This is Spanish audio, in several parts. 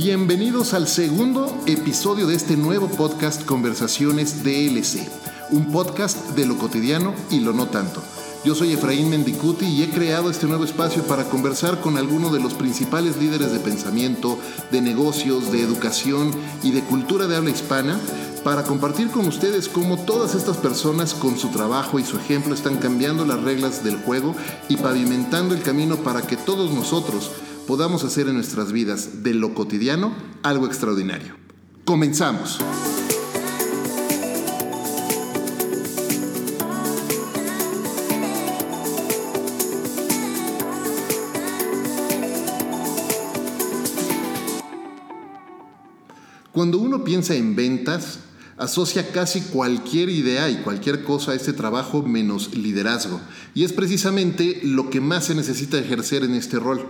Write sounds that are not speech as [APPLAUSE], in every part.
Bienvenidos al segundo episodio de este nuevo podcast Conversaciones DLC, un podcast de lo cotidiano y lo no tanto. Yo soy Efraín Mendicuti y he creado este nuevo espacio para conversar con algunos de los principales líderes de pensamiento, de negocios, de educación y de cultura de habla hispana para compartir con ustedes cómo todas estas personas con su trabajo y su ejemplo están cambiando las reglas del juego y pavimentando el camino para que todos nosotros podamos hacer en nuestras vidas de lo cotidiano algo extraordinario. Comenzamos. Cuando uno piensa en ventas, asocia casi cualquier idea y cualquier cosa a este trabajo menos liderazgo. Y es precisamente lo que más se necesita ejercer en este rol.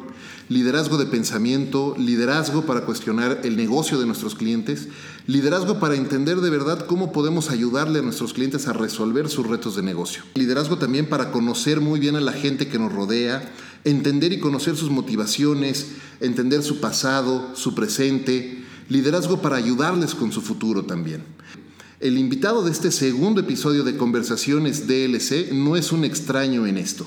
Liderazgo de pensamiento, liderazgo para cuestionar el negocio de nuestros clientes, liderazgo para entender de verdad cómo podemos ayudarle a nuestros clientes a resolver sus retos de negocio. Liderazgo también para conocer muy bien a la gente que nos rodea, entender y conocer sus motivaciones, entender su pasado, su presente, liderazgo para ayudarles con su futuro también. El invitado de este segundo episodio de Conversaciones DLC no es un extraño en esto.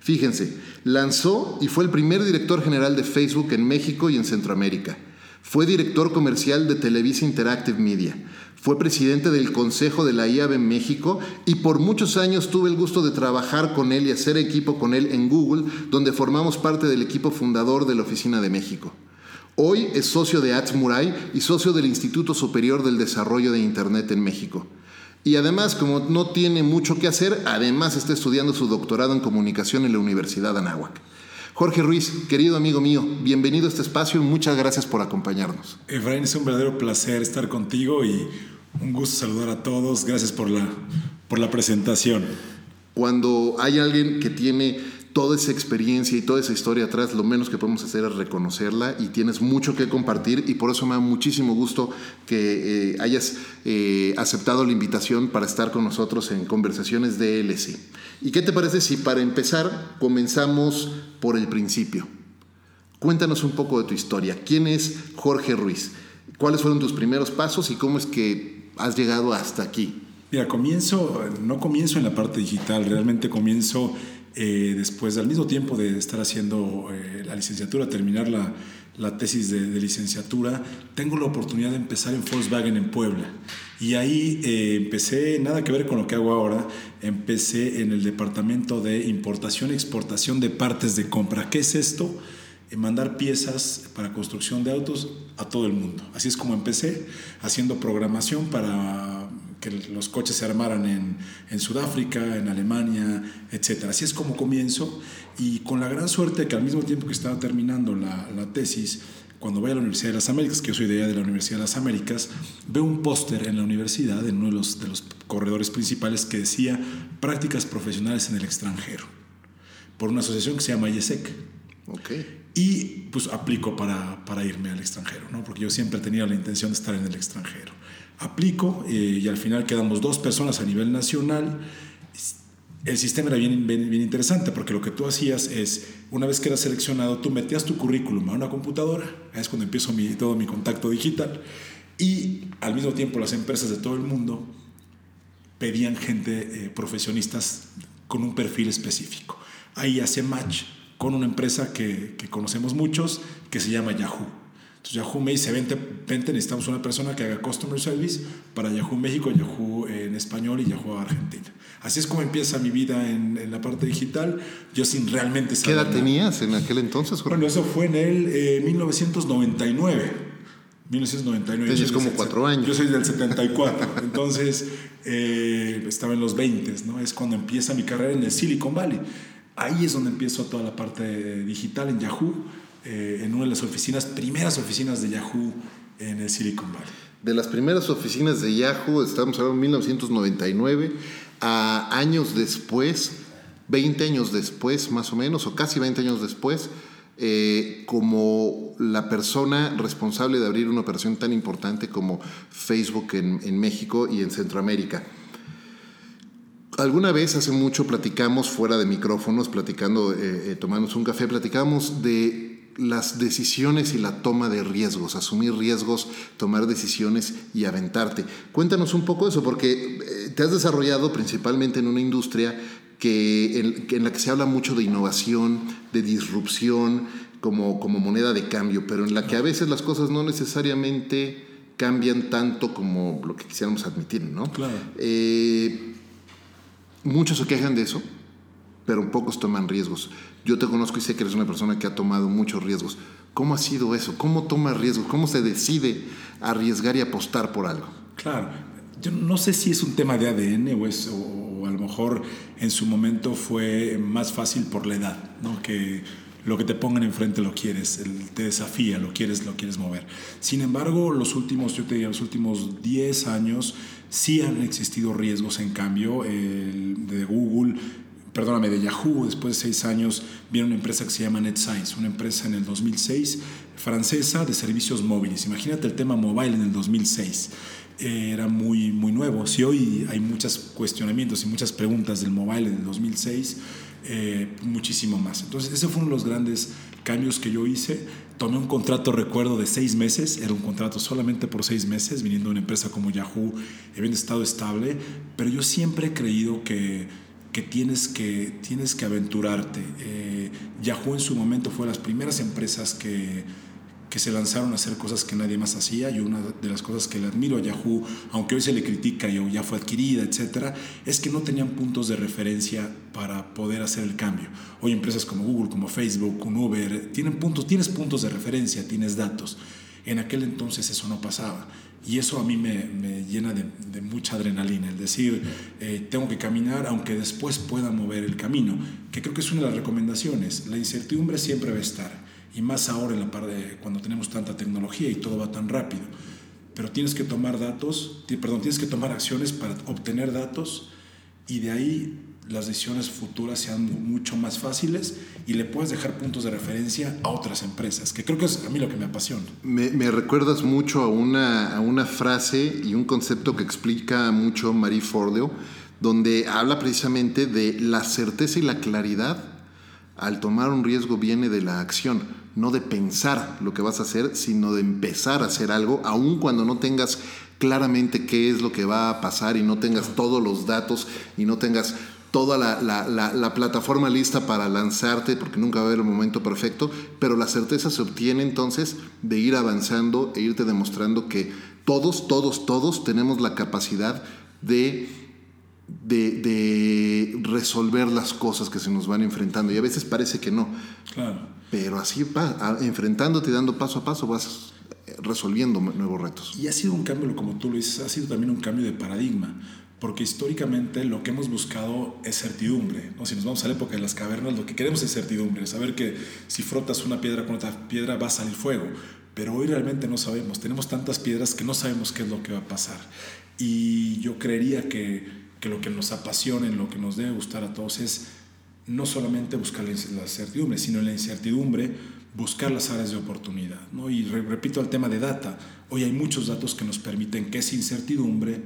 Fíjense, lanzó y fue el primer director general de Facebook en México y en Centroamérica. Fue director comercial de Televisa Interactive Media. Fue presidente del Consejo de la IAB en México y por muchos años tuve el gusto de trabajar con él y hacer equipo con él en Google, donde formamos parte del equipo fundador de la Oficina de México. Hoy es socio de Murai y socio del Instituto Superior del Desarrollo de Internet en México. Y además, como no tiene mucho que hacer, además está estudiando su doctorado en comunicación en la Universidad de Anáhuac. Jorge Ruiz, querido amigo mío, bienvenido a este espacio y muchas gracias por acompañarnos. Efraín, es un verdadero placer estar contigo y un gusto saludar a todos. Gracias por la, por la presentación. Cuando hay alguien que tiene toda esa experiencia y toda esa historia atrás, lo menos que podemos hacer es reconocerla y tienes mucho que compartir y por eso me da muchísimo gusto que eh, hayas eh, aceptado la invitación para estar con nosotros en conversaciones de LC. ¿Y qué te parece si para empezar comenzamos por el principio? Cuéntanos un poco de tu historia. ¿Quién es Jorge Ruiz? ¿Cuáles fueron tus primeros pasos y cómo es que has llegado hasta aquí? Mira, comienzo, no comienzo en la parte digital, realmente comienzo eh, después, al mismo tiempo de estar haciendo eh, la licenciatura, terminar la, la tesis de, licenciatura, tengo la oportunidad de empezar en Volkswagen en Puebla. Y ahí eh, empecé, nada que ver con lo que hago ahora, empecé en el departamento de importación y exportación de partes de compra. ¿Qué es esto? mandar piezas para construcción de autos a todo el mundo. Así es como empecé, haciendo programación para que los coches se armaran en, en, Sudáfrica, en Alemania, etc. Así es como comienzo y con la gran suerte que al mismo tiempo que estaba terminando la, la tesis, cuando voy a la Universidad de las Américas, que yo soy de allá de la Universidad de las Américas, veo un póster en la universidad, en uno de los, de los corredores principales, que decía prácticas profesionales en el extranjero, por una asociación que se llama IESEC. Okay. Y pues aplico para, para irme al extranjero, ¿no? porque yo siempre tenido la intención de estar en el extranjero aplico eh, y al final quedamos dos personas a nivel nacional. El sistema era bien, interesante porque lo que tú hacías es, una vez que eras seleccionado, tú metías tu currículum a una computadora, es cuando empiezo mi, todo mi contacto digital, y al mismo tiempo las empresas de todo el mundo pedían gente, eh, profesionistas con un perfil específico. Ahí hace match con una empresa que conocemos muchos, que se llama Yahoo. Entonces Yahoo me dice, vente, vente, necesitamos una persona que haga Customer Service para Yahoo México, Yahoo en español y Yahoo Argentina. Así es como empieza mi vida en, en la parte digital, yo sin realmente saber. ¿Qué edad tenías en aquel entonces, Bueno, eso fue en el eh, 1999. 1999. Entonces es como cuatro años. Yo soy del 74. entonces eh, estaba en los 20, ¿no? Es cuando empieza mi carrera en el Silicon Valley. Ahí es donde empiezo toda la parte digital en Yahoo eh, en una de las oficinas, primeras oficinas de Yahoo en el Silicon Valley. De las primeras oficinas de Yahoo, estamos hablando de 1999, a años después, 20 años después más o menos, o casi 20 años después, eh, como la persona responsable de abrir una operación tan importante como Facebook en, México y en Centroamérica. Alguna vez, hace mucho, platicamos fuera de micrófonos, platicando, eh, eh un café, platicamos de las decisiones y la toma de riesgos, asumir riesgos, tomar decisiones y aventarte. Cuéntanos un poco eso, porque eh, te has desarrollado principalmente en una industria que en, la que se habla mucho de innovación, de disrupción, como, como moneda de cambio, pero en la que a veces las cosas no necesariamente cambian tanto como lo que quisiéramos admitir, ¿no? Claro. Eh, muchos se quejan de eso, pero pocos toman riesgos. Yo te conozco y sé que eres una persona que ha tomado muchos riesgos. ¿Cómo ha sido eso? ¿Cómo toma riesgos? ¿Cómo se decide arriesgar y apostar por algo? Claro. Yo no sé si es un tema de ADN o es, a lo mejor en su momento fue más fácil por la edad, ¿no? que lo que te pongan enfrente lo quieres, te desafía, lo quieres, lo quieres mover. Sin embargo, los últimos, yo te diría, los últimos 10 años sí han existido riesgos en cambio. de Google, perdóname, de Yahoo, después de 6 años, viene una empresa que se llama NetScience, una empresa en el 2006 francesa de servicios móviles. Imagínate el tema mobile en el 2006 era muy, muy nuevo. Si hoy hay muchos cuestionamientos y muchas preguntas del mobile en el 2006, eh, muchísimo más. Entonces, ese fue uno de los grandes cambios que yo hice. Tomé un contrato, recuerdo, de seis meses. Era un contrato solamente por seis meses, viniendo de una empresa como Yahoo, habiendo estado estable. Pero yo siempre he creído que, que, tienes, que tienes que aventurarte. Eh, Yahoo en su momento fue de las primeras empresas que que se lanzaron a hacer cosas que nadie más hacía y una de las cosas que le admiro a Yahoo, aunque hoy se le critica y ya fue adquirida, etcétera, es que no tenían puntos de referencia para poder hacer el cambio. Hoy empresas como Google, como Facebook, como Uber, tienen puntos, tienes puntos de referencia, tienes datos. En aquel entonces eso no pasaba. Y eso a mí me, llena de, mucha adrenalina, el decir, eh, tengo que caminar aunque después pueda mover el camino, que creo que es una de las recomendaciones. La incertidumbre siempre va a estar y más ahora en la parte cuando tenemos tanta tecnología y todo va tan rápido. Pero tienes que tomar datos, perdón, tienes que tomar acciones para obtener datos y de ahí las decisiones futuras sean mucho más fáciles y le puedes dejar puntos de referencia a otras empresas, que creo que es a mí lo que me apasiona. Me, me recuerdas mucho a una, a una frase y un concepto que explica mucho Marie Forleo, donde habla precisamente de la certeza y la claridad al tomar un riesgo viene de la acción no de pensar lo que vas a hacer, sino de empezar a hacer algo, aun cuando no tengas claramente qué es lo que va a pasar y no tengas todos los datos y no tengas toda la, plataforma lista para lanzarte, porque nunca va a haber el momento perfecto, pero la certeza se obtiene entonces de ir avanzando e irte demostrando que todos, todos, todos tenemos la capacidad de, de, de resolver las cosas que se nos van enfrentando y a veces parece que no. Claro. Pero así va, enfrentándote y dando paso a paso vas resolviendo nuevos retos. Y ha sido un cambio, como tú lo dices, ha sido también un cambio de paradigma, porque históricamente lo que hemos buscado es certidumbre. ¿no? Si nos vamos a la época de las cavernas, lo que queremos es certidumbre, saber que si frotas una piedra con otra piedra va a salir fuego. Pero hoy realmente no sabemos, tenemos tantas piedras que no sabemos qué es lo que va a pasar. Y yo creería que, que lo que nos apasiona, lo que nos debe gustar a todos es no solamente buscar la certidumbre, sino en la incertidumbre buscar las áreas de oportunidad. ¿no? Y repito el tema de data, hoy hay muchos datos que nos permiten que esa incertidumbre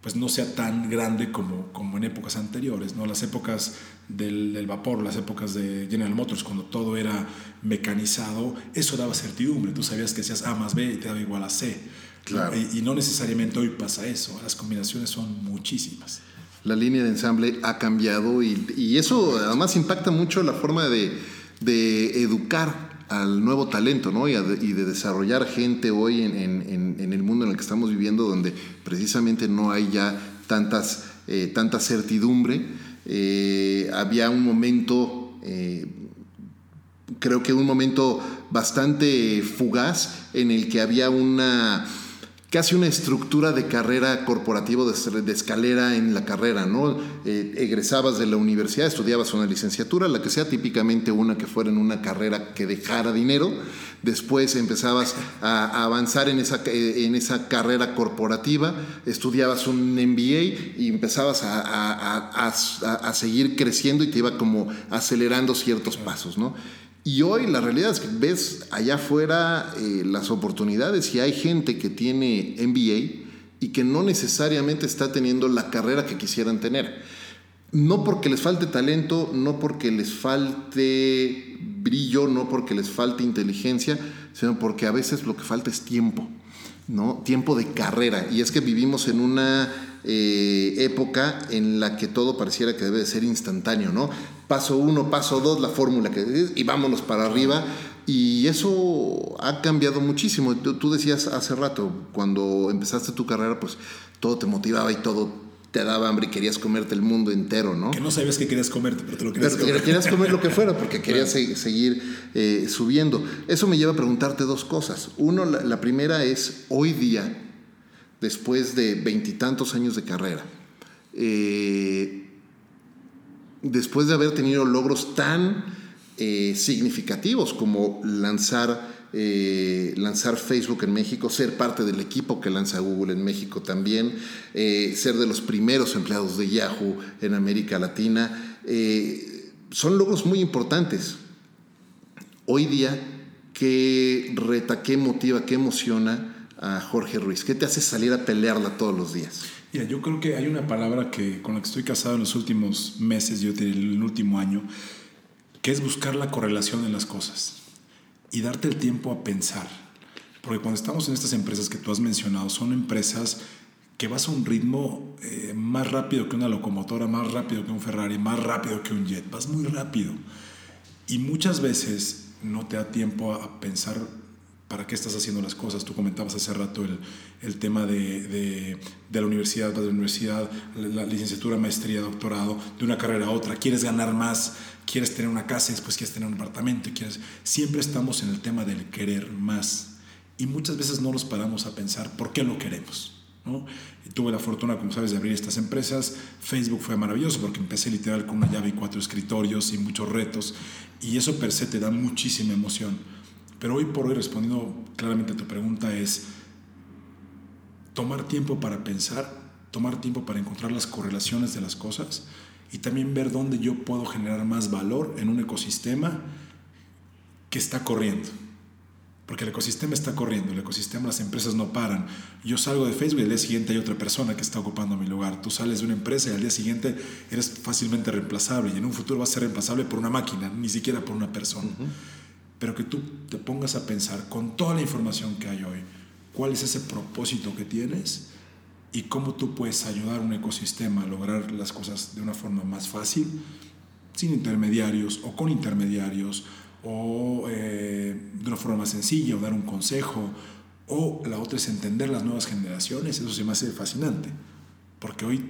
pues no sea tan grande como, como en épocas anteriores, ¿no? las épocas del, vapor, las épocas de General Motors, cuando todo era mecanizado, eso daba certidumbre, tú sabías que hacías A más B y te daba igual a C. Claro. Y, y no necesariamente hoy pasa eso, las combinaciones son muchísimas la línea de ensamble ha cambiado y, eso además impacta mucho la forma de, educar al nuevo talento ¿no? y, de, desarrollar gente hoy en, el mundo en el que estamos viviendo, donde precisamente no hay ya tantas, eh, tanta certidumbre. Eh, había un momento, eh, creo que un momento bastante fugaz en el que había una casi una estructura de carrera corporativa, de, escalera en la carrera, ¿no? Eh, egresabas de la universidad, estudiabas una licenciatura, la que sea típicamente una que fuera en una carrera que dejara dinero, después empezabas a, avanzar en esa, eh, en esa carrera corporativa, estudiabas un MBA y empezabas a, a seguir creciendo y te iba como acelerando ciertos pasos, ¿no? Y hoy la realidad es que ves allá afuera eh, las oportunidades y hay gente que tiene MBA y que no necesariamente está teniendo la carrera que quisieran tener. No porque les falte talento, no porque les falte brillo, no porque les falte inteligencia, sino porque a veces lo que falta es tiempo, ¿no? Tiempo de carrera. Y es que vivimos en una eh, época en la que todo pareciera que debe de ser instantáneo, ¿no? Paso uno, paso dos, la fórmula que y vámonos para arriba. Y eso ha cambiado muchísimo. Tú, decías hace rato, cuando empezaste tu carrera, pues todo te motivaba y todo te daba hambre y querías comerte el mundo entero, ¿no? Que no sabías que querías comerte, pero te lo querías comer. Querías comer lo que fuera porque [LAUGHS] querías seguir eh, subiendo. Eso me lleva a preguntarte dos cosas. Uno, la primera es, hoy día, después de veintitantos años de carrera, eh, después de haber tenido logros tan eh, significativos como lanzar, eh, lanzar Facebook en México, ser parte del equipo que lanza Google en México también, ser de los primeros empleados de Yahoo en América Latina, son logros muy importantes. Hoy día, ¿qué reta, qué motiva, qué emociona? a Jorge Ruiz? ¿Qué te hace salir a pelearla todos los días? Mira, yo creo que hay una palabra que, con la que estoy casado en los últimos meses, yo el último año, que es buscar la correlación en las cosas y darte el tiempo a pensar. Porque cuando estamos en estas empresas que tú has mencionado, son empresas que vas a un ritmo eh, más rápido que una locomotora, más rápido que un Ferrari, más rápido que un jet, vas muy rápido. Y muchas veces no te da tiempo a pensar para qué estás haciendo las cosas. Tú comentabas hace rato el, el tema de, de, la universidad, de la universidad, la licenciatura, maestría, doctorado, de una carrera a otra. Quieres ganar más, quieres tener una casa y después quieres tener un apartamento. quieres... Siempre estamos en el tema del querer más. Y muchas veces no nos paramos a pensar por qué lo queremos. ¿no? tuve la fortuna, como sabes, de abrir estas empresas. Facebook fue maravilloso porque empecé literal con una llave y cuatro escritorios y muchos retos. Y eso per se te da muchísima emoción pero hoy por hoy, respondiendo claramente a tu pregunta, es tomar tiempo para pensar, tomar tiempo para encontrar las correlaciones de las cosas y también ver dónde yo puedo generar más valor en un ecosistema que está corriendo. Porque el ecosistema está corriendo, el ecosistema, las empresas no paran. Yo salgo de Facebook y al día siguiente hay otra persona que está ocupando mi lugar. Tú sales de una empresa y al día siguiente eres fácilmente reemplazable y en un futuro vas a ser reemplazable por una máquina, ni siquiera por una persona pero que tú te pongas a pensar con toda la información que hay hoy, cuál es ese propósito que tienes y cómo tú puedes ayudar a un ecosistema a lograr las cosas de una forma más fácil, sin intermediarios o con intermediarios, o eh, de una forma más sencilla, o dar un consejo, o la otra es entender las nuevas generaciones, eso se me hace fascinante, porque hoy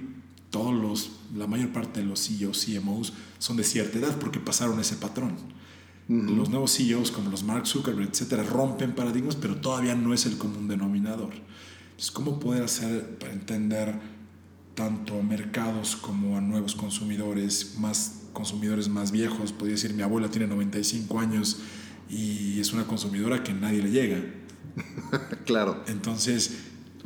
todos los, la mayor parte de los CEOs, CMOs son de cierta edad porque pasaron ese patrón. Los nuevos CEOs como los Mark Zuckerberg, etcétera, rompen paradigmas, pero todavía no es el común denominador. Entonces, ¿cómo poder hacer para entender tanto a mercados como a nuevos consumidores, más consumidores más viejos? Podría decir, mi abuela tiene 95 años y es una consumidora que nadie le llega. [LAUGHS] claro. Entonces,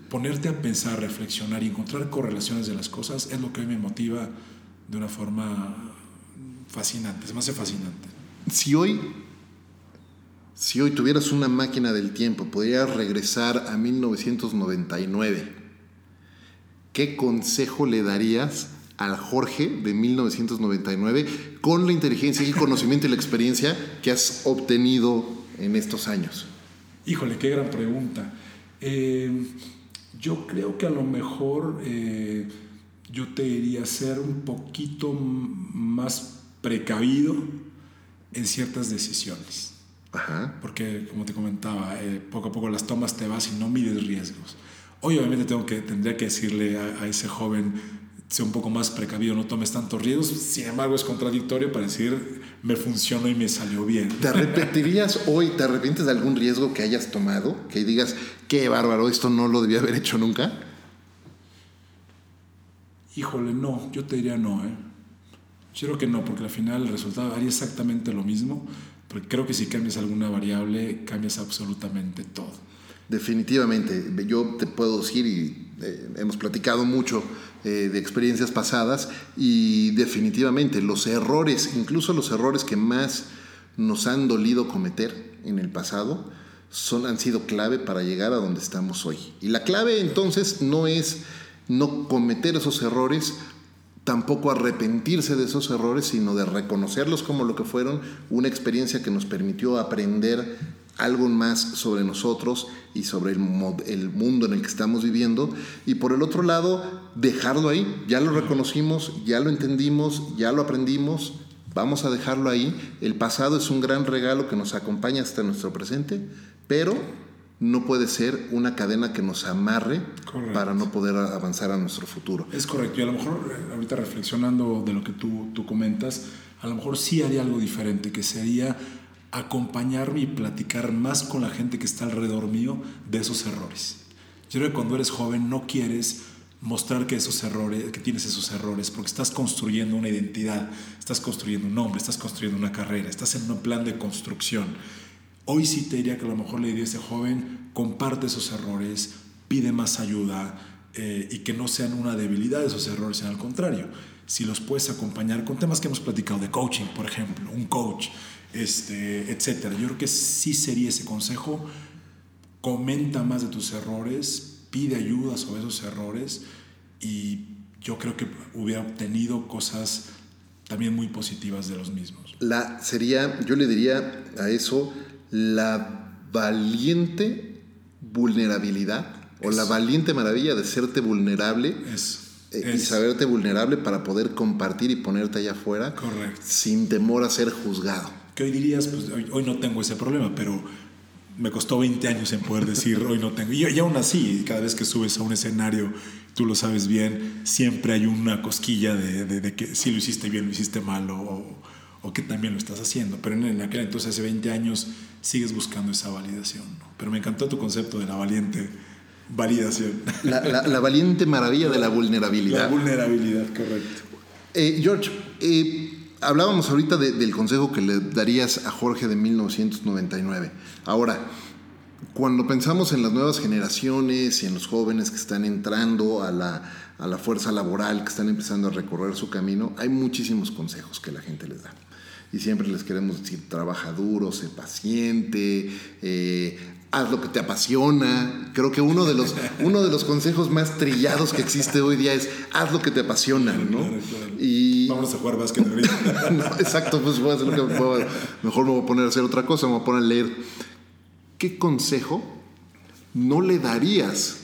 ponerte a pensar, reflexionar y encontrar correlaciones de las cosas es lo que a mí me motiva de una forma fascinante, se me hace fascinante. Si hoy, si hoy tuvieras una máquina del tiempo, podrías regresar a 1999, ¿qué consejo le darías al Jorge de 1999 con la inteligencia y el conocimiento y la experiencia que has obtenido en estos años? Híjole, qué gran pregunta. Eh, yo creo que a lo mejor eh, yo te diría ser un poquito más precavido en ciertas decisiones. Porque, como te comentaba, eh, poco a poco las tomas te vas y no mides riesgos. Hoy obviamente tengo que, tendría que decirle a, ese joven, sea un poco más precavido, no tomes tantos riesgos. Sin embargo, es contradictorio para decir, me funcionó y me salió bien. ¿Te arrepentirías [LAUGHS] hoy, te arrepientes de algún riesgo que hayas tomado? Que digas, qué bárbaro, esto no lo debía haber hecho nunca. Híjole, no, yo te diría no, ¿eh? Yo creo que no, porque al final el resultado haría exactamente lo mismo, pero creo que si cambias alguna variable, cambias absolutamente todo. Definitivamente, yo te puedo decir, y eh, hemos platicado mucho eh, de experiencias pasadas, y definitivamente los errores, incluso los errores que más nos han dolido cometer en el pasado, son, han sido clave para llegar a donde estamos hoy. Y la clave entonces no es no cometer esos errores, tampoco arrepentirse de esos errores, sino de reconocerlos como lo que fueron, una experiencia que nos permitió aprender algo más sobre nosotros y sobre el, mundo en el que estamos viviendo. Y por el otro lado, dejarlo ahí. Ya lo reconocimos, ya lo entendimos, ya lo aprendimos. Vamos a dejarlo ahí. El pasado es un gran regalo que nos acompaña hasta nuestro presente, pero no puede ser una cadena que nos amarre para no poder avanzar a nuestro futuro. Es correcto. Y a lo mejor, eh, ahorita reflexionando de lo que tú, tú comentas, a lo mejor sí haría algo diferente, que sería acompañarme y platicar más con la gente que está alrededor mío de esos errores. Yo creo que cuando eres joven no quieres mostrar que esos errores, que tienes esos errores, porque estás construyendo una identidad, estás construyendo un nombre, estás construyendo una carrera, estás en un plan de construcción. Hoy sí te diría que a lo mejor le diría a ese joven, comparte esos errores, pide más ayuda eh, y que no sean una debilidad esos errores, sino al contrario. Si los puedes acompañar con temas que hemos platicado de coaching, por ejemplo, un coach, este, etc. Yo creo que sí sería ese consejo. Comenta más de tus errores, pide ayuda sobre esos errores y yo creo que hubiera obtenido cosas también muy positivas de los mismos. La sería, yo le diría a eso, la valiente vulnerabilidad o la valiente maravilla de serte vulnerable eh, y saberte vulnerable para poder compartir y ponerte allá afuera sin temor a ser juzgado. Que hoy dirías, pues hoy, no tengo ese problema, pero me costó 20 años en poder decir hoy no tengo. Y, y aún así, cada vez que subes a un escenario, tú lo sabes bien, siempre hay una cosquilla de, de, que si lo hiciste bien, lo hiciste mal o, o que también lo estás haciendo. Pero en, aquel entonces, hace 20 años, sigues buscando esa validación. Pero me encantó tu concepto de la valiente validación. La, valiente maravilla de la vulnerabilidad. La vulnerabilidad, correcto. Eh, George, eh, hablábamos ahorita del consejo que le darías a Jorge de 1999. Ahora, cuando pensamos en las nuevas generaciones y en los jóvenes que están entrando a la, a la fuerza laboral, que están empezando a recorrer su camino, hay muchísimos consejos que la gente les da y siempre les queremos decir, trabaja duro, sé paciente, eh, haz lo que te apasiona. Creo que uno de, los, [LAUGHS] uno de los consejos más trillados que existe hoy día es, haz lo que te apasiona, ¿no? Y... Vamos a jugar básquet [LAUGHS] no, exacto, pues voy a hacer lo que puedo. Mejor me voy a poner a hacer otra cosa, me voy a poner a leer. ¿Qué consejo no le darías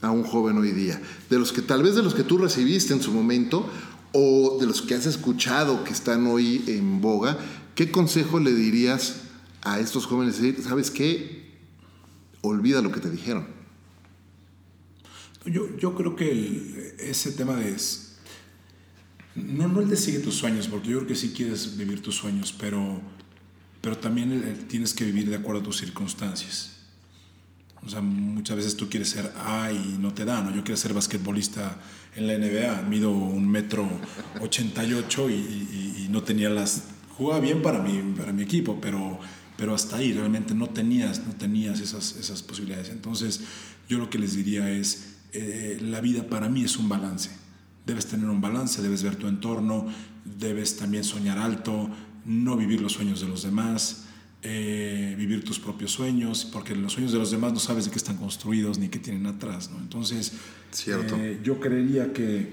a un joven hoy día? De los que tal vez de los que tú recibiste en su momento o de los que has escuchado que están hoy en boga, ¿qué consejo le dirías a estos jóvenes? ¿Sabes qué? Olvida lo que te dijeron. Yo, yo creo que ese tema de... No, no el de sigue tus sueños, porque yo creo que sí quieres vivir tus sueños, pero, pero también tienes que vivir de acuerdo a tus circunstancias. O sea, muchas veces tú quieres ser A no te da, ¿no? Yo quiero ser basquetbolista en la NBA, mido un metro 88 y, y, y no tenía las... Jugaba bien para mi, para mi equipo, pero, pero hasta ahí realmente no tenías, no tenías esas, esas posibilidades. Entonces, yo lo que les diría es, eh, la vida para mí es un balance. Debes tener un balance, debes ver tu entorno, debes también soñar alto, no vivir los sueños de los demás, eh, vivir tus propios sueños, porque los sueños de los demás no sabes de qué están construidos ni qué tienen atrás. ¿no? Entonces, Cierto. Eh, yo creería que,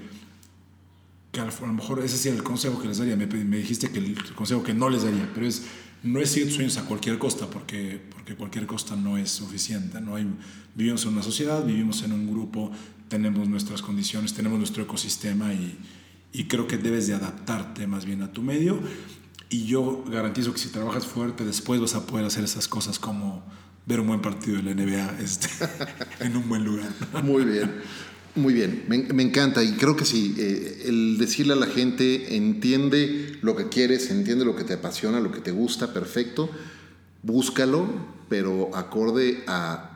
que a lo mejor ese sería el consejo que les daría. Me, me, dijiste que el consejo que no les daría, pero es no es seguir tus sueños a cualquier costa, porque, porque cualquier costa no es suficiente. ¿no? Hay, vivimos en una sociedad, vivimos en un grupo, tenemos nuestras condiciones, tenemos nuestro ecosistema y, y creo que debes de adaptarte más bien a tu medio y yo garantizo que si trabajas fuerte, después vas a poder hacer esas cosas como ver un buen partido de la NBA este, [LAUGHS] en un buen lugar. Muy bien. Muy bien, me, encanta y creo que sí, eh, el decirle a la gente, entiende lo que quieres, entiende lo que te apasiona, lo que te gusta, perfecto, búscalo, pero acorde a,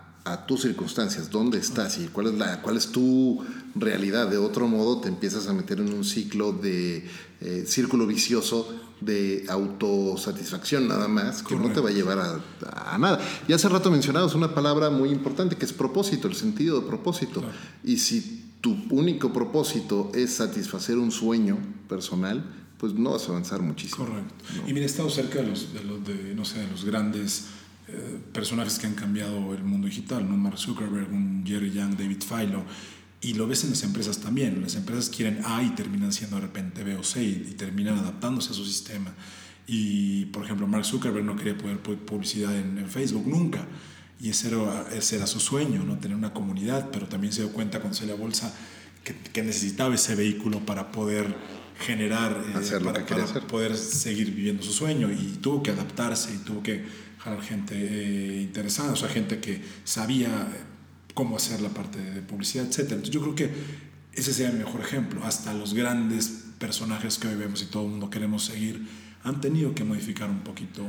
tus circunstancias, dónde estás y cuál es, la, cuál es tu realidad. De otro modo, te empiezas a meter en un ciclo de eh, círculo vicioso de autosatisfacción nada más, que no te va a llevar a, nada. Y hace rato mencionabas una palabra muy importante que es propósito, el sentido de propósito. Y si tu único propósito es satisfacer un sueño personal, pues no vas a avanzar muchísimo. Correcto. Y mira, he estado cerca de los, de los, de, no sé, de los grandes eh, personajes que han cambiado el mundo digital, ¿no? Mark Zuckerberg, un Jerry Young, David Filo, y lo ves en las empresas también. Las empresas quieren A y terminan siendo de repente B o C y, terminan adaptándose a su sistema. Y, por ejemplo, Mark Zuckerberg no quería poder publicidad en, en Facebook nunca. Y ese era, ese era su sueño, ¿no? tener una comunidad, pero también se dio cuenta se la bolsa que, que necesitaba ese vehículo para poder generar, eh, para, poder seguir viviendo su sueño y tuvo que adaptarse y tuvo que jalar gente eh, interesada, o sea, gente que sabía eh, cómo hacer la parte de publicidad, etc. Entonces yo creo que ese sería el mejor ejemplo. Hasta los grandes personajes que hoy vemos y todo el mundo queremos seguir han tenido que modificar un poquito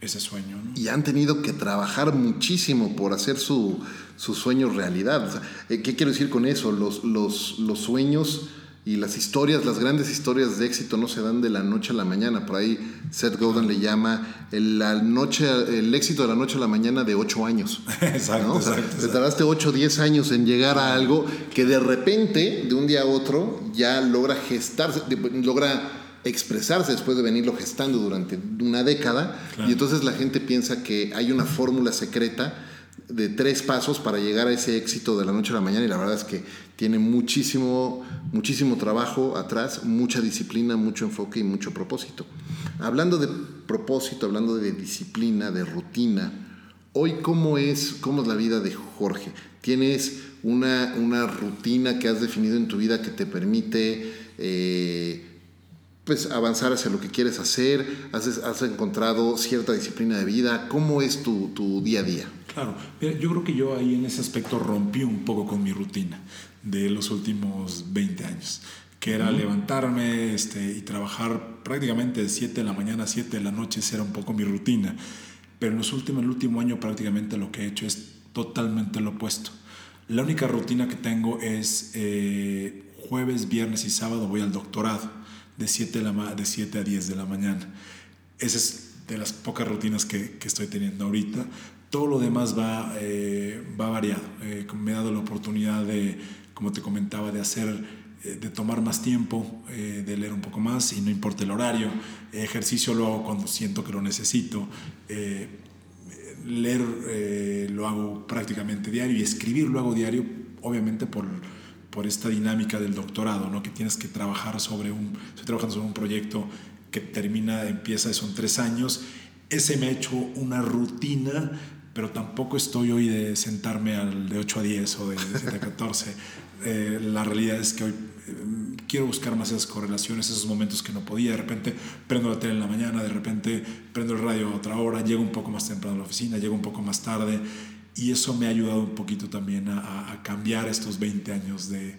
ese sueño. Y han tenido que trabajar muchísimo por hacer su, su sueño realidad. ¿Qué quiero decir con eso? Los, los, los sueños y las historias, las grandes historias de éxito no se dan de la noche a la mañana. Por ahí Seth Godin le llama el, la noche, el éxito de la noche a la mañana de ocho años. [LAUGHS] exacto, Te tardaste ocho o diez años en llegar a algo que de repente, de un día a otro, ya logra gestarse, logra expresarse después de venirlo gestando durante una década. Y entonces la gente piensa que hay una fórmula secreta de tres pasos para llegar a ese éxito de la noche a la mañana y la verdad es que tiene muchísimo, muchísimo trabajo atrás, mucha disciplina, mucho enfoque y mucho propósito. Hablando de propósito, hablando de disciplina, de rutina, hoy cómo es, cómo es la vida de Jorge? ¿Tienes una, una rutina que has definido en tu vida que te permite... Eh, pues avanzar hacia lo que quieres hacer, has, has encontrado cierta disciplina de vida, ¿cómo es tu, tu día a día? Claro, yo creo que yo ahí en ese aspecto rompí un poco con mi rutina de los últimos 20 años, que era levantarme este, y trabajar prácticamente de 7 de la mañana a 7 de la noche, esa era un poco mi rutina. Pero en los últimos, el último año prácticamente lo que he hecho es totalmente lo opuesto. La única rutina que tengo es eh, jueves, viernes y sábado voy al doctorado de 7, de 7 a 10 de la mañana. Esa es de las pocas rutinas que, que estoy teniendo ahorita. Todo lo demás va, eh, va variado. Eh, me he dado la oportunidad de, como te comentaba, de hacer, eh, de tomar más tiempo, de leer un poco más y no importa el horario. Ejercicio lo hago cuando siento que lo necesito. leer lo hago prácticamente diario y escribir lo hago diario, obviamente por, por esta dinámica del doctorado, ¿no? que tienes que trabajar sobre un, estoy trabajando sobre un proyecto que termina, empieza, son tres años. Ese me ha hecho una rutina pero tampoco estoy hoy de sentarme al de 8 a 10 o de 7 a 14. [LAUGHS] Eh, la realidad es que hoy eh, quiero buscar más esas correlaciones, esos momentos que no podía. De repente prendo la tele en la mañana, de repente prendo el radio a otra hora, llego un poco más temprano a la oficina, llego un poco más tarde. Y eso me ha ayudado un poquito también a, a cambiar estos 20 años de,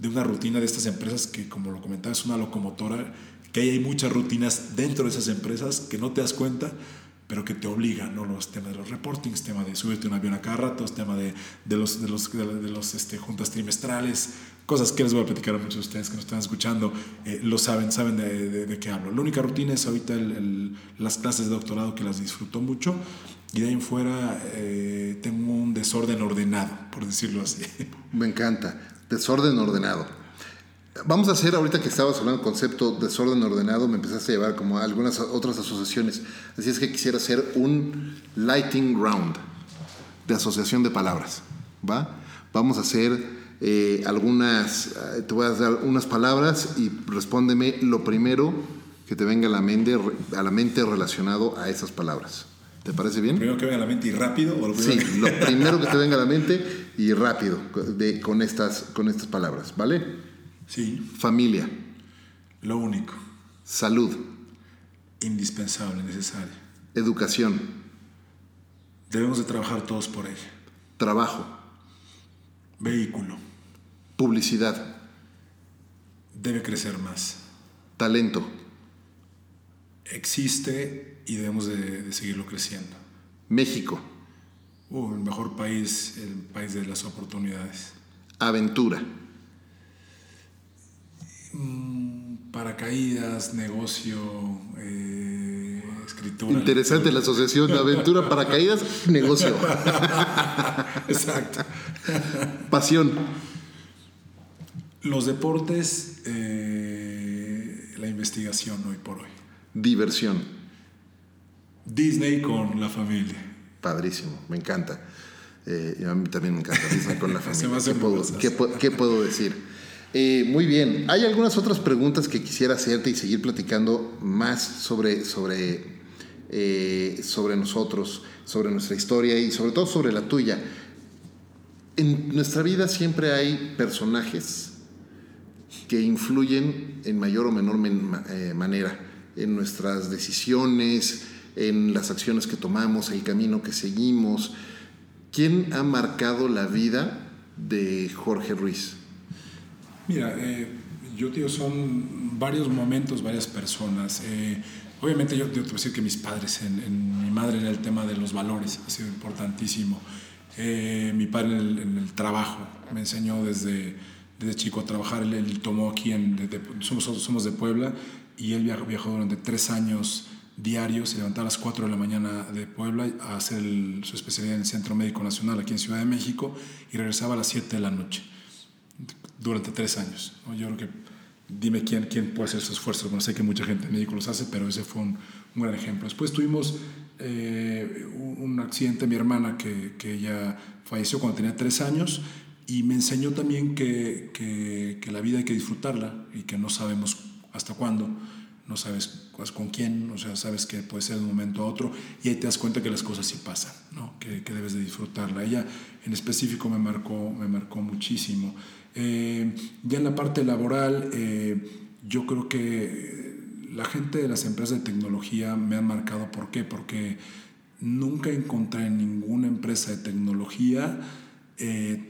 de una rutina de estas empresas que, como lo comentaba, es una locomotora, que hay muchas rutinas dentro de esas empresas que no te das cuenta, pero que te obligan, ¿no? Los temas de los reportings, tema de subirte un avión a cada rato, tema de, de los, de los, de los este, juntas trimestrales, cosas que les voy a platicar a muchos de ustedes que nos están escuchando, eh, lo saben, saben de, de, qué hablo. La única rutina es ahorita el, las clases de doctorado que las disfruto mucho y de ahí en fuera eh, tengo un desorden ordenado, por decirlo así. Me encanta, desorden ordenado. Vamos a hacer, ahorita que estabas hablando del concepto desorden ordenado, me empezaste a llevar como a algunas otras asociaciones. Así es que quisiera hacer un lighting round de asociación de palabras. ¿Va? Vamos a hacer eh, algunas, eh, te voy a dar unas palabras y respóndeme lo primero que te venga a la mente, a la mente relacionado a esas palabras. ¿Te parece bien? Primero que venga a la mente y rápido. ¿o lo sí, lo primero que te venga a la mente y rápido de, con, estas, con estas palabras, ¿vale? Sí. Familia. Lo único. Salud. Indispensable, necesaria. Educación. Debemos de trabajar todos por ella. Trabajo. Vehículo. Publicidad. Debe crecer más. Talento. Existe y debemos de, de seguirlo creciendo. México. Uh, el mejor país, el país de las oportunidades. Aventura. Mm, paracaídas, negocio, eh, escritura. Interesante la asociación [LAUGHS] aventura, paracaídas, negocio. [LAUGHS] Exacto. Pasión. Los deportes, eh, la investigación hoy por hoy. Diversión. Disney con la familia. Padrísimo, me encanta. Eh, a mí también me encanta Disney con la [LAUGHS] familia. hacen ¿Qué puedo, bolsas. qué pu- qué puedo decir? Eh, muy bien, hay algunas otras preguntas que quisiera hacerte y seguir platicando más sobre, sobre, eh, sobre nosotros, sobre nuestra historia y sobre todo sobre la tuya. En nuestra vida siempre hay personajes que influyen en mayor o menor eh, manera en nuestras decisiones, en las acciones que tomamos, el camino que seguimos. ¿Quién ha marcado la vida de Jorge Ruiz? Mira, eh, yo tío, son varios momentos, varias personas. Eh, obviamente yo, yo te voy a decir que mis padres, en, en mi madre era el tema de los valores, ha sido importantísimo. Eh, mi padre en el, en trabajo me enseñó desde, desde chico a trabajar. Él, tomó aquí, en, somos, somos de Puebla, y él viajó, viajó durante tres años diarios, se levantaba a las 4 de la mañana de Puebla a hacer su especialidad en el Centro Médico Nacional aquí en Ciudad de México y regresaba a las 7 de la noche durante tres años. ¿no? Yo creo que dime quién, quién puede hacer esos esfuerzos. Bueno, sé que mucha gente en México los hace, pero ese fue un, un gran ejemplo. Después tuvimos eh, un accidente, mi hermana, que, que ella falleció cuando tenía tres años y me enseñó también que, que, que la vida hay que disfrutarla y que no sabemos hasta cuándo. No sabes con quién, o sea, sabes que puede ser de un momento a otro y ahí te das cuenta que las cosas sí pasan, ¿no? que, que debes de disfrutarla. Ella en específico me marcó, me marcó muchísimo. Eh, ya en la parte laboral, eh, yo creo que la gente de las empresas de tecnología me han marcado. ¿Por qué? Porque nunca encontré en ninguna empresa de tecnología eh,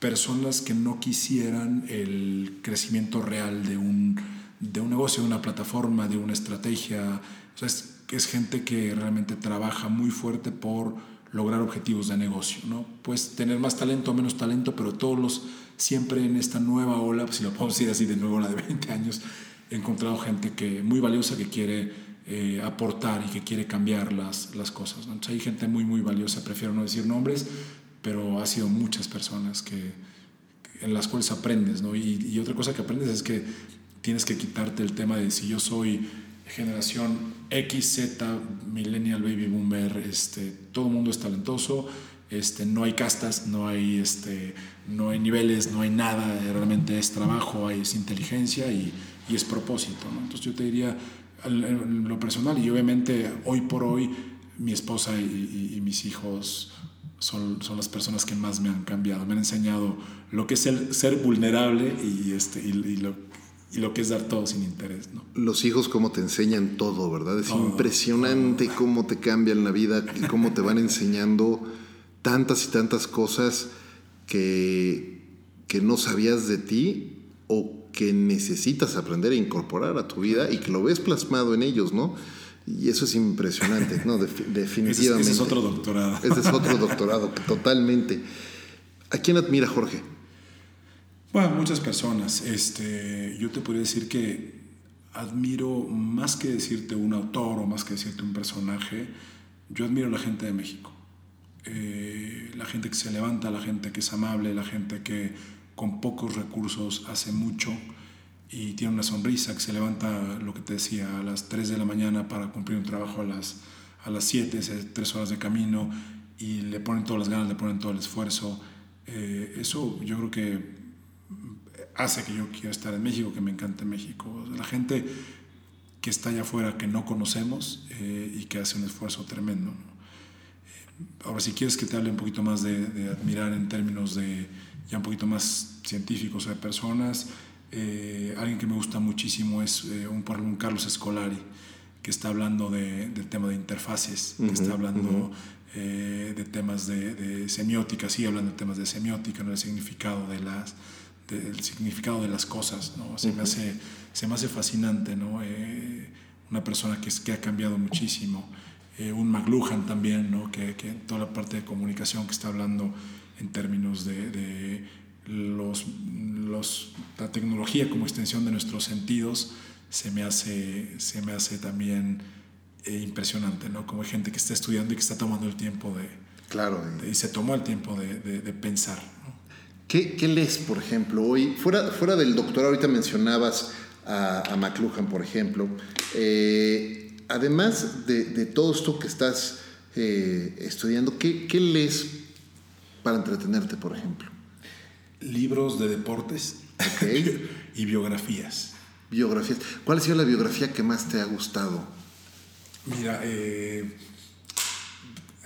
personas que no quisieran el crecimiento real de un, de un negocio, de una plataforma, de una estrategia. O sea, es, es gente que realmente trabaja muy fuerte por lograr objetivos de negocio, ¿no? Puedes tener más talento o menos talento, pero todos los, siempre en esta nueva ola, si lo podemos decir así, de nueva ola de 20 años, he encontrado gente que, muy valiosa que quiere eh, aportar y que quiere cambiar las, las cosas, ¿no? Hay gente muy, muy valiosa, prefiero no decir nombres, pero ha sido muchas personas que, en las cuales aprendes, ¿no? Y otra cosa que aprendes es que tienes que quitarte el tema de si yo soy generación X, Z, millennial, baby boomer, este, todo el mundo es talentoso, este, no hay castas, no hay, este, no hay niveles, no hay nada, realmente es trabajo, es inteligencia y, y es propósito. Entonces yo te diría, lo personal, y obviamente hoy por hoy mi esposa y, y- y mis hijos son, son las personas que más me han cambiado, me han enseñado lo que es el ser vulnerable y, este, y, y lo, y lo que es dar todo sin interés. ¿no? Los hijos cómo te enseñan todo, ¿verdad? Es Todo, impresionante cómo te cambian la vida y [LAUGHS] cómo te van enseñando tantas y tantas cosas que, que no sabías de ti o que necesitas aprender a incorporar a tu vida y que lo ves plasmado en ellos, ¿no? Y eso es impresionante, ¿no? [LAUGHS] Ese, definitivamente. ese es otro doctorado. Ese es otro doctorado, [LAUGHS] totalmente. ¿A quién admira Jorge? Bueno, muchas personas. Este, yo te podría decir que admiro, más que decirte un autor o más que decirte un personaje, yo admiro a la gente de México. Eh, la gente que se levanta, la gente que es amable, la gente que con pocos recursos hace mucho y tiene una sonrisa, que se levanta, lo que te decía, a las 3 de la mañana para cumplir un trabajo a las, a las 7, es tres horas de camino y le ponen todas las ganas, le ponen todo el esfuerzo. Eh, eso yo creo que hace que yo quiera estar en México, que me encante México. La gente que está allá afuera que no conocemos eh, y que hace un esfuerzo tremendo. ¿no? Eh, Ahora, si quieres que te hable un poquito más de, de admirar en términos de ya un poquito más científicos o de personas, eh, alguien que me gusta muchísimo es eh, un, por ejemplo, un Carlos Escolari, que está hablando de- del tema de interfaces, que está hablando de temas de, semiótica, sí, hablando de temas de semiótica, ¿no? el significado de las, del significado de las cosas, ¿no? Se, me, hace, se me hace fascinante, ¿no? una persona que, que ha cambiado muchísimo. un McLuhan también, ¿no? que, que toda la parte de comunicación que está hablando en términos de, los, los, la tecnología como extensión de nuestros sentidos, se me hace, se me hace también eh, impresionante, ¿no? Como hay gente que está estudiando y que está tomando el tiempo de... Claro. y se tomó el tiempo de, de, pensar. ¿Qué, ¿Qué, lees, por ejemplo, hoy? Fuera, fuera del doctorado, ahorita mencionabas a, a McLuhan, por ejemplo. Eh, además de, de, todo esto que estás eh, estudiando, ¿qué, ¿qué lees para entretenerte, por ejemplo? Libros de deportes [LAUGHS] y biografías. Biografías. ¿Cuál ha sido la biografía que más te ha gustado? Mira, eh,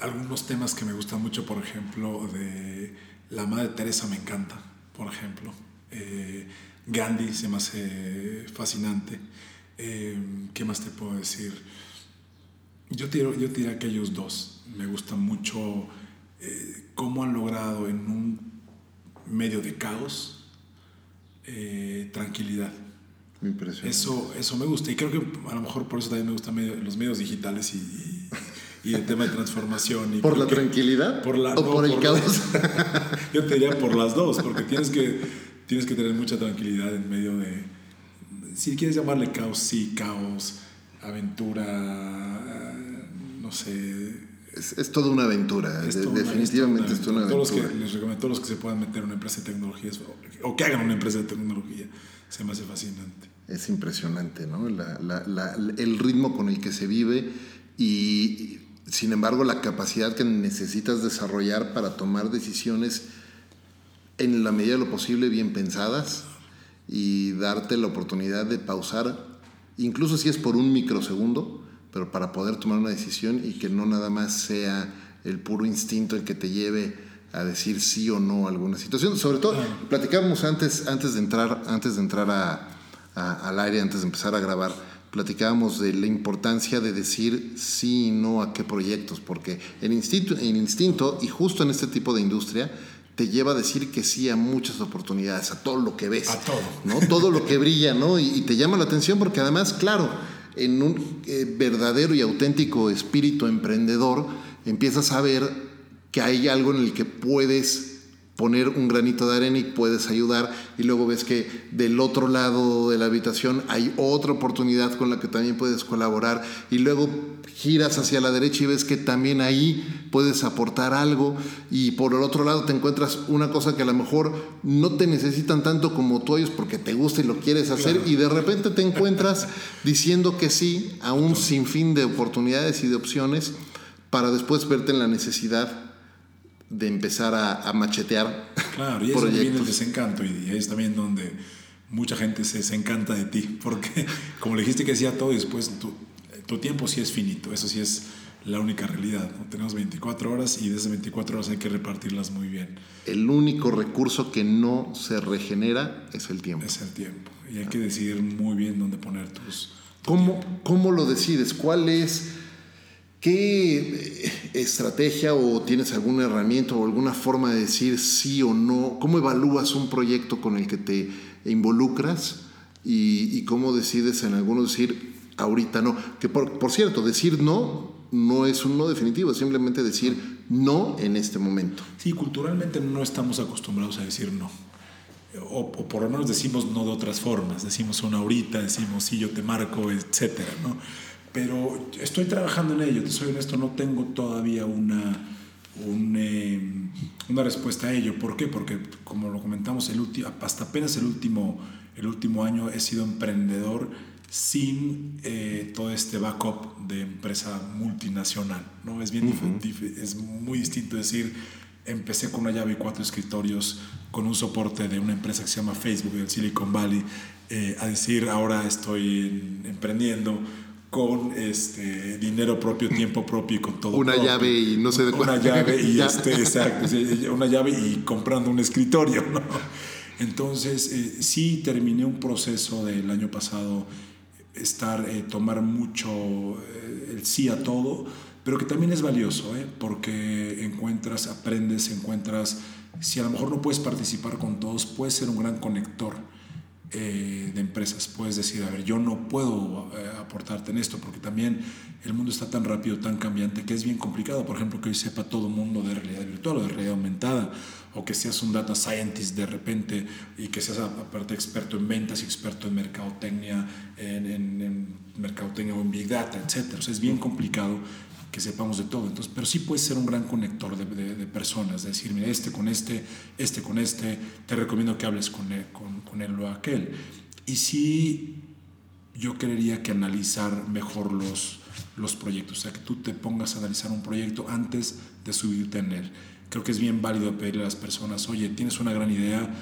algunos temas que me gustan mucho, por ejemplo, de la Madre Teresa me encanta, por ejemplo. Eh, Gandhi se me hace fascinante. Eh, ¿Qué más te puedo decir? Yo tiro, yo tiro aquellos dos. Me gustan mucho eh, cómo han logrado en un medio de caos tranquilidad. Eso, eso me gusta y creo que a lo mejor por eso también me gustan los medios digitales y, y, el tema de transformación. Y ¿Por la tranquilidad? Por la, ¿O por el caos? [LAUGHS] yo te diría por las dos, porque tienes que, tienes que tener mucha tranquilidad en medio de, si quieres llamarle caos, sí, caos, aventura, no sé, es, es toda una aventura, definitivamente es toda una, aventura. Todos los que, les recomiendo a todos los que se puedan meter en una empresa de tecnología o, que hagan una empresa de tecnología, se me hace fascinante. Es impresionante, ¿no? La, la, el ritmo con el que se vive y, sin embargo, la capacidad que necesitas desarrollar para tomar decisiones en la medida de lo posible bien pensadas y darte la oportunidad de pausar, incluso si es por un microsegundo, pero para poder tomar una decisión y que no nada más sea el puro instinto el que te lleve a decir sí o no a alguna situación. Sobre todo, platicábamos antes, antes de entrar, antes de entrar a, al aire, antes de empezar a grabar, platicábamos de la importancia de decir sí y no a qué proyectos, porque el instinto, el instinto, y justo en este tipo de industria, te lleva a decir que sí a muchas oportunidades, a todo lo que ves. A todo. ¿no? Todo lo que brilla, ¿no? y te llama la atención porque además, claro, en un eh, verdadero y auténtico espíritu emprendedor, empiezas a ver que hay algo en el que puedes poner un granito de arena y puedes ayudar y luego ves que del otro lado de la habitación hay otra oportunidad con la que también puedes colaborar y luego giras hacia la derecha y ves que también ahí puedes aportar algo y por el otro lado te encuentras una cosa que a lo mejor no te necesitan tanto como tú ellos porque te gusta y lo quieres hacer y de repente te encuentras diciendo que sí a un sinfín de oportunidades y de opciones para después verte en la necesidad de empezar a, machetear. [LAUGHS] Claro, y es donde viene el desencanto y es también donde mucha gente se desencanta de ti, [LAUGHS] porque como le dijiste que hacía todo y después tu, tu, tiempo sí es finito, eso sí es la única realidad. Tenemos 24 horas y de esas 24 horas hay que repartirlas muy bien. El único recurso que no se regenera es el tiempo. Es el tiempo y hay que decidir muy bien dónde poner tus... ¿Cómo, ¿Cómo lo decides? ¿Cuál es ¿Qué estrategia o tienes alguna herramienta o alguna forma de decir sí o no? ¿Cómo evalúas un proyecto con el que te involucras y, cómo decides en algunos decir ahorita no? Que por, por, cierto, decir no no es un no definitivo, simplemente decir no en este momento. Sí, culturalmente no estamos acostumbrados a decir no. O, o, por lo menos decimos no de otras formas, decimos una ahorita, decimos sí, yo te marco, etcétera, ¿no? Pero estoy trabajando en ello, te soy honesto, no tengo todavía una, em, una respuesta a ello. ¿Por qué? Porque, como lo comentamos, el hasta apenas el último, el último año he sido emprendedor sin eh, todo este backup de empresa multinacional. ¿no? Es, bien es muy distinto decir, empecé con una llave y cuatro escritorios con un soporte de una empresa que se llama Facebook del Silicon Valley, eh, a decir, ahora estoy emprendiendo con este dinero propio, tiempo propio y con todo. Una llave y no sé de Una llave y [LAUGHS] este, exacto, una llave y comprando un escritorio, ¿no? Entonces, eh, sí terminé un proceso del año pasado, estar, eh, tomar mucho eh, el sí a todo, pero que también es valioso, ¿eh? porque encuentras, aprendes, encuentras, si a lo mejor no puedes participar con todos, puedes ser un gran conector eh, de empresas. Puedes decir, a ver, yo no puedo eh, aportarte en esto, porque también el mundo está tan rápido, tan cambiante, que es bien complicado, por ejemplo, que hoy sepa todo mundo de realidad virtual o de realidad aumentada, o que seas un data scientist de repente y que seas aparte experto en ventas y experto en mercadotecnia, en, en, mercadotecnia o en big data, etc. O sea, es bien complicado que sepamos de todo. Entonces, pero sí puede ser un gran conector de, de, personas, de decir, mira, este con este, este con este, te recomiendo que hables con él, con, con él o aquel. Y sí, yo quería que analizar mejor los, los proyectos, o sea, que tú te pongas a analizar un proyecto antes de subirte en él. Creo que es bien válido pedirle a las personas, oye, tienes una gran idea,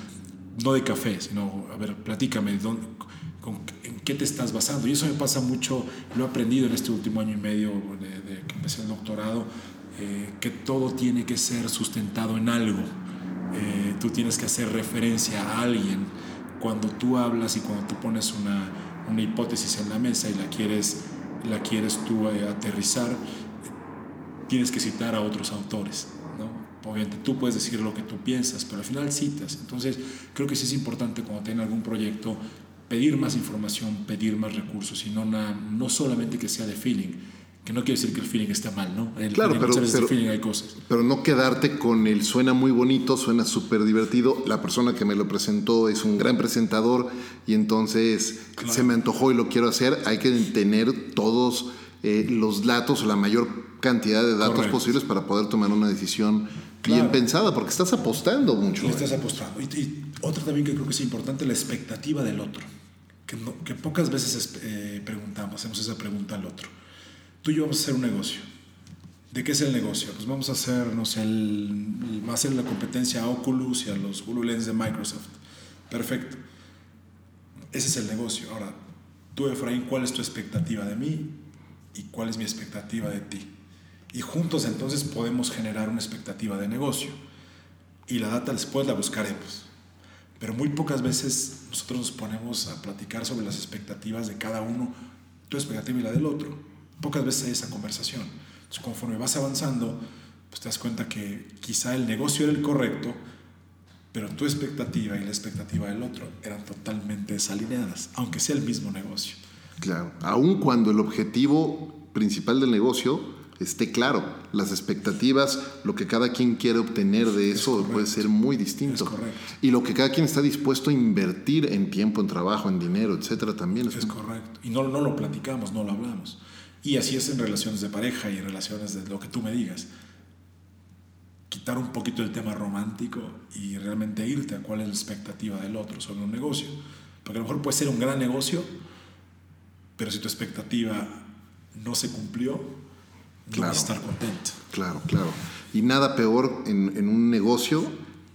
no de café, sino, a ver, platícame, ¿dónde, ¿en qué te estás basando? Y eso me pasa mucho, lo he aprendido en este último año y medio de, que empecé el doctorado, eh, que todo tiene que ser sustentado en algo. Eh, tú tienes que hacer referencia a alguien. Cuando tú hablas y cuando tú pones una, una hipótesis en la mesa y la quieres, la quieres tú eh, aterrizar, tienes que citar a otros autores. ¿no? Obviamente tú puedes decir lo que tú piensas, pero al final citas. Entonces creo que sí es importante cuando tengas algún proyecto pedir más información, pedir más recursos y no, no solamente que sea de feeling. Que no quiere decir que el feeling esté mal, ¿no? El claro, pero, pero, feeling hay cosas. pero no quedarte con el suena muy bonito, suena súper divertido. La persona que me lo presentó es un gran presentador y entonces se me antojó y lo quiero hacer. Hay que tener todos eh, los datos o la mayor cantidad de datos posibles para poder tomar una decisión bien pensada, porque estás apostando mucho. estás apostando. Y, y otra también que creo que es importante, la expectativa del otro que, pocas veces eh, preguntamos, hacemos esa pregunta al otro. Tú y yo vamos a hacer un negocio. ¿De qué es el negocio? Pues vamos a hacer, no sé, el, va a ser la competencia a Oculus y a los HoloLens de Microsoft. Perfecto. Ese es el negocio. Ahora, tú, Efraín, ¿cuál es tu expectativa de mí y cuál es mi expectativa de ti? Y juntos entonces podemos generar una expectativa de negocio. Y la data después la buscaremos. Pero muy pocas veces nosotros nos ponemos a platicar sobre las expectativas de cada uno, tu expectativa y la del otro. Pocas veces hay esa conversación. Entonces, conforme vas avanzando, pues te das cuenta que quizá el negocio era el correcto, pero tu expectativa y la expectativa del otro eran totalmente desalineadas, aunque sea el mismo negocio. Claro, aun cuando el objetivo principal del negocio esté claro. Las expectativas, lo que cada quien quiere obtener de eso puede ser muy distinto. y lo que cada quien está dispuesto a invertir en tiempo, en trabajo, en dinero, etcétera, también es, correcto. Y no, no lo platicamos, no lo hablamos. Y así es en relaciones de pareja y en relaciones de lo que tú me digas. Quitar un poquito el tema romántico y realmente irte a cuál es la expectativa del otro sobre un negocio. Porque a lo mejor puede ser un gran negocio, pero si tu expectativa no se cumplió, claro, estar contento. Claro, claro. Y nada peor en, un negocio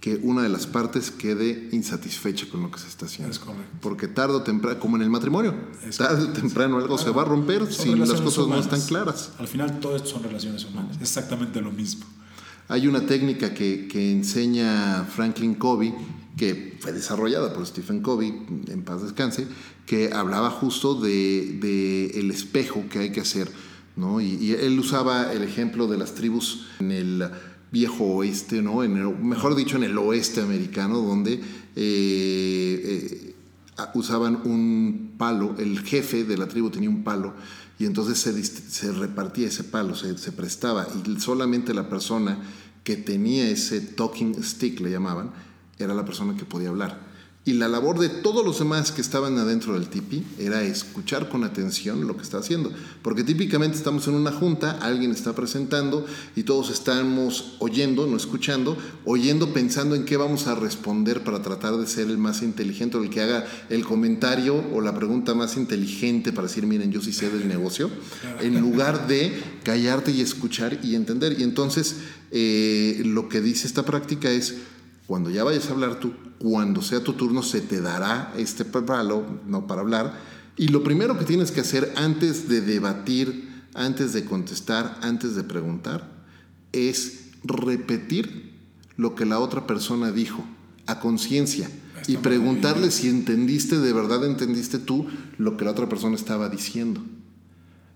que una de las partes quede insatisfecha con lo que se está haciendo. Es correcto. Porque tarde o temprano, como en el matrimonio, tarde o temprano algo se va a romper si las cosas no están claras. Al final todo esto son relaciones humanas, exactamente lo mismo. Hay una técnica que, que enseña Franklin Covey, que fue desarrollada por Stephen Covey, en paz descanse, que hablaba justo de, de el espejo que hay que hacer ¿no? Y, él usaba el ejemplo de las tribus en el viejo oeste, ¿no? En mejor dicho, en el oeste americano, donde eh, eh, usaban un palo, el jefe de la tribu tenía un palo, y entonces se, repartía ese palo, se, se, prestaba, y solamente la persona que tenía ese talking stick, le llamaban, era la persona que podía hablar. Y la labor de todos los demás que estaban adentro del tipi era escuchar con atención lo que está haciendo. Porque típicamente estamos en una junta, alguien está presentando y todos estamos oyendo, no escuchando, oyendo pensando en qué vamos a responder para tratar de ser el más inteligente o el que haga el comentario o la pregunta más inteligente para decir, miren, yo sí sé del negocio, en lugar de callarte y escuchar y entender. Y entonces eh, lo que dice esta práctica es, cuando ya vayas a hablar tú, cuando sea tu turno se te dará este palo, no para hablar. Y lo primero que tienes que hacer antes de debatir, antes de contestar, antes de preguntar, es repetir lo que la otra persona dijo a conciencia y preguntarle si entendiste, de verdad entendiste tú lo que la otra persona estaba diciendo.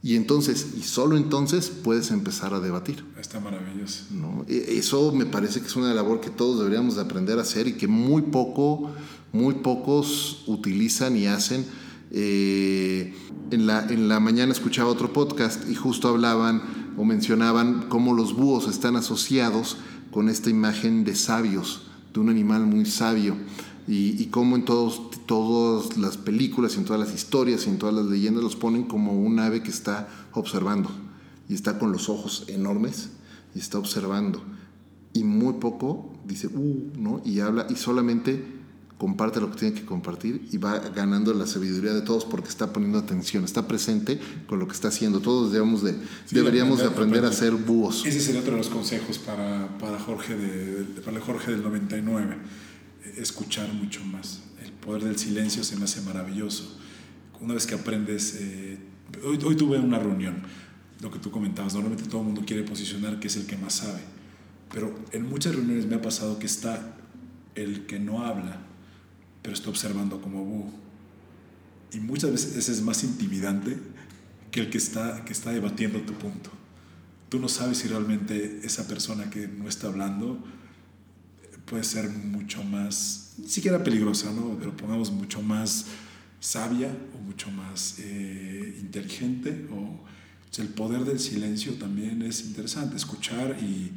Y entonces, y solo entonces puedes empezar a debatir. Está maravilloso. ¿no? E, eso me parece que es una labor que todos deberíamos de aprender a hacer y que muy poco, muy pocos utilizan y hacen. Eh, en, la, en la mañana escuchaba otro podcast y justo hablaban o mencionaban cómo los búhos están asociados con esta imagen de sabios, de un animal muy sabio y, cómo en todos, todas las películas, en todas las historias, y en todas las leyendas los ponen como un ave que está observando y está con los ojos enormes y está observando y muy poco dice uh, ¿no? Y habla y solamente comparte lo que tiene que compartir y va ganando la sabiduría de todos porque está poniendo atención, está presente con lo que está haciendo. Todos debemos de, deberíamos de aprender a ser búhos. Ese sería otro de los consejos para, para Jorge, de, para Jorge del 99 escuchar mucho más. El poder del silencio se me hace maravilloso. Una vez que aprendes, eh, hoy, tuve una reunión, lo que tú comentabas, normalmente todo el mundo quiere posicionar que es el que más sabe, pero en muchas reuniones me ha pasado que está el que no habla, pero está observando como búho. Y muchas veces ese es más intimidante que el que está, que está debatiendo tu punto. Tú no sabes si realmente esa persona que no está hablando puede ser mucho más, ni siquiera peligrosa, ¿no? pero pongamos mucho más sabia o mucho más eh, inteligente. O, el poder del silencio también es interesante, escuchar y,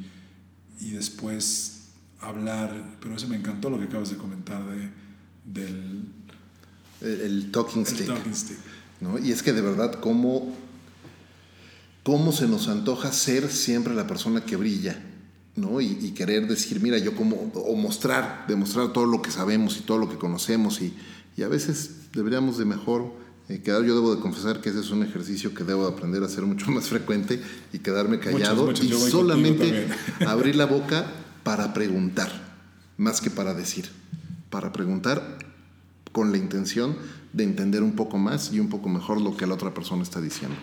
y, después hablar. Pero eso me encantó lo que acabas de comentar de, del... El, talking stick. ¿no? Y es que de verdad, ¿cómo, ¿cómo se nos antoja ser siempre la persona que brilla? ¿No? Y, querer decir, mira, yo como, o mostrar, demostrar todo lo que sabemos y todo lo que conocemos y, a veces deberíamos de mejor eh, quedar, yo debo de confesar que ese es un ejercicio que debo de aprender a hacer mucho [LAUGHS] más frecuente y quedarme callado y solamente [LAUGHS] abrir la boca para preguntar, más que para decir, para preguntar con la intención de entender un poco más y un poco mejor lo que la otra persona está diciendo.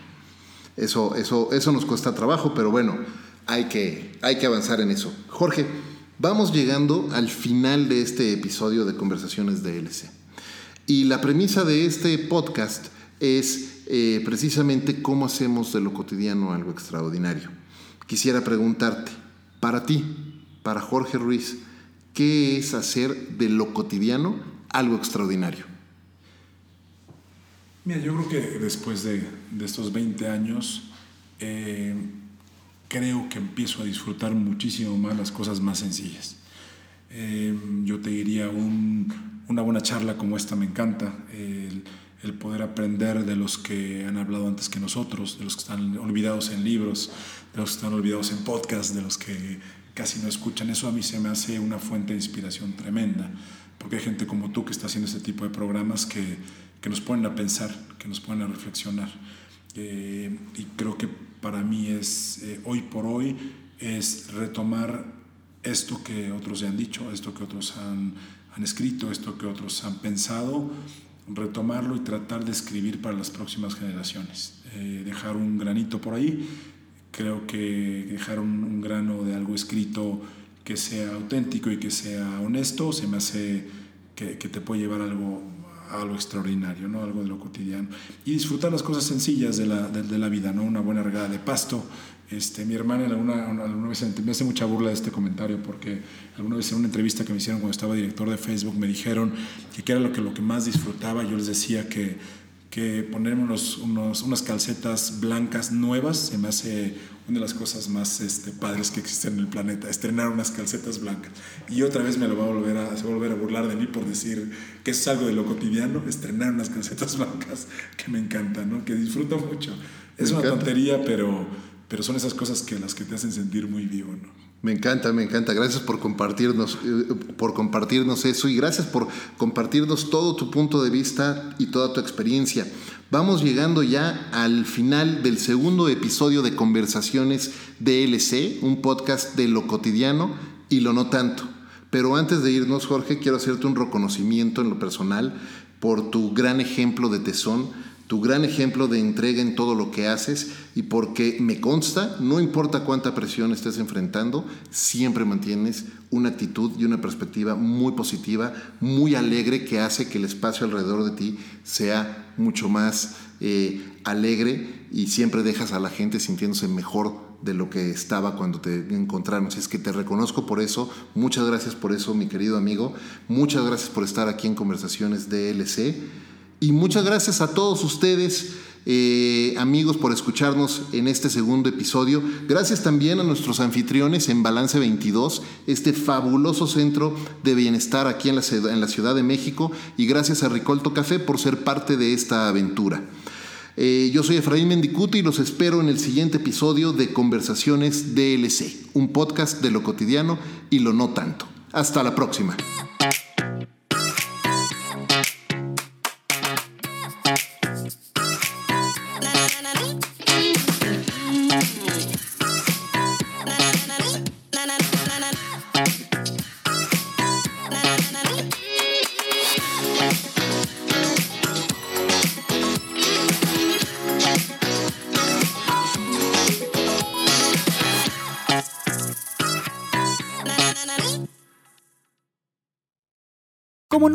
Eso, eso, eso nos cuesta trabajo, pero bueno, hay que, hay que avanzar en eso. Jorge, vamos llegando al final de este episodio de Conversaciones de LC. Y la premisa de este podcast es eh, precisamente cómo hacemos de lo cotidiano algo extraordinario. Quisiera preguntarte, para ti, para Jorge Ruiz, ¿qué es hacer de lo cotidiano algo extraordinario? Mira, yo creo que después de, estos 20 años, eh, creo que empiezo a disfrutar muchísimo más las cosas más sencillas. Eh, yo te diría, una buena charla como esta me encanta, el, poder aprender de los que han hablado antes que nosotros, de los que están olvidados en libros, de los que están olvidados en podcasts, de los que casi no escuchan. Eso a mí se me hace una fuente de inspiración tremenda, porque hay gente como tú que está haciendo este tipo de programas que, que nos ponen a pensar, que nos ponen a reflexionar. Eh, y creo que para mí es, eh, hoy por hoy, es retomar esto que otros han dicho, esto que otros han, han escrito, esto que otros han pensado, retomarlo y tratar de escribir para las próximas generaciones. Eh, dejar un granito por ahí, creo que dejar un, un, grano de algo escrito que sea auténtico y que sea honesto, se me hace que, que te puede llevar algo algo extraordinario, ¿no? algo de lo cotidiano. Y disfrutar las cosas sencillas de la, de, la vida, ¿no? una buena regada de pasto. Este, mi hermana alguna, alguna vez me hace mucha burla de este comentario porque alguna vez en una entrevista que me hicieron cuando estaba director de Facebook me dijeron que qué era lo que, lo que más disfrutaba. Yo les decía que que ponerme unos, unas calcetas blancas nuevas se me hace una de las cosas más este, padres que existen en el planeta, estrenar unas calcetas blancas. Y otra vez me lo va a volver a, se va a, volver a burlar de mí por decir que es algo de lo cotidiano, estrenar unas calcetas [LAUGHS] blancas que me encantan, ¿no? que disfruto mucho. Es una tontería, pero, pero son esas cosas que las que te hacen sentir muy vivo. ¿no? Me encanta, me encanta. Gracias por compartirnos, eh, por compartirnos eso y gracias por compartirnos todo tu punto de vista y toda tu experiencia. Vamos llegando ya al final del segundo episodio de Conversaciones DLC, un podcast de lo cotidiano y lo no tanto. Pero antes de irnos, Jorge, quiero hacerte un reconocimiento en lo personal por tu gran ejemplo de tesón tu gran ejemplo de entrega en todo lo que haces y porque me consta, no importa cuánta presión estés enfrentando, siempre mantienes una actitud y una perspectiva muy positiva, muy alegre que hace que el espacio alrededor de ti sea mucho más eh, alegre y siempre dejas a la gente sintiéndose mejor de lo que estaba cuando te encontraron. es que te reconozco por eso. Muchas gracias por eso, mi querido amigo. Muchas gracias por estar aquí en Conversaciones DLC. Y muchas gracias a todos ustedes eh, amigos, por escucharnos en este segundo episodio. Gracias también a nuestros anfitriones en Balance 22, este fabuloso centro de bienestar aquí en la, en la Ciudad de México. Y gracias a Ricolto Café por ser parte de esta aventura. Eh, yo soy Efraín Mendicuti y los espero en el siguiente episodio de Conversaciones DLC, un podcast de lo cotidiano y lo no tanto. Hasta la próxima. Como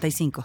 85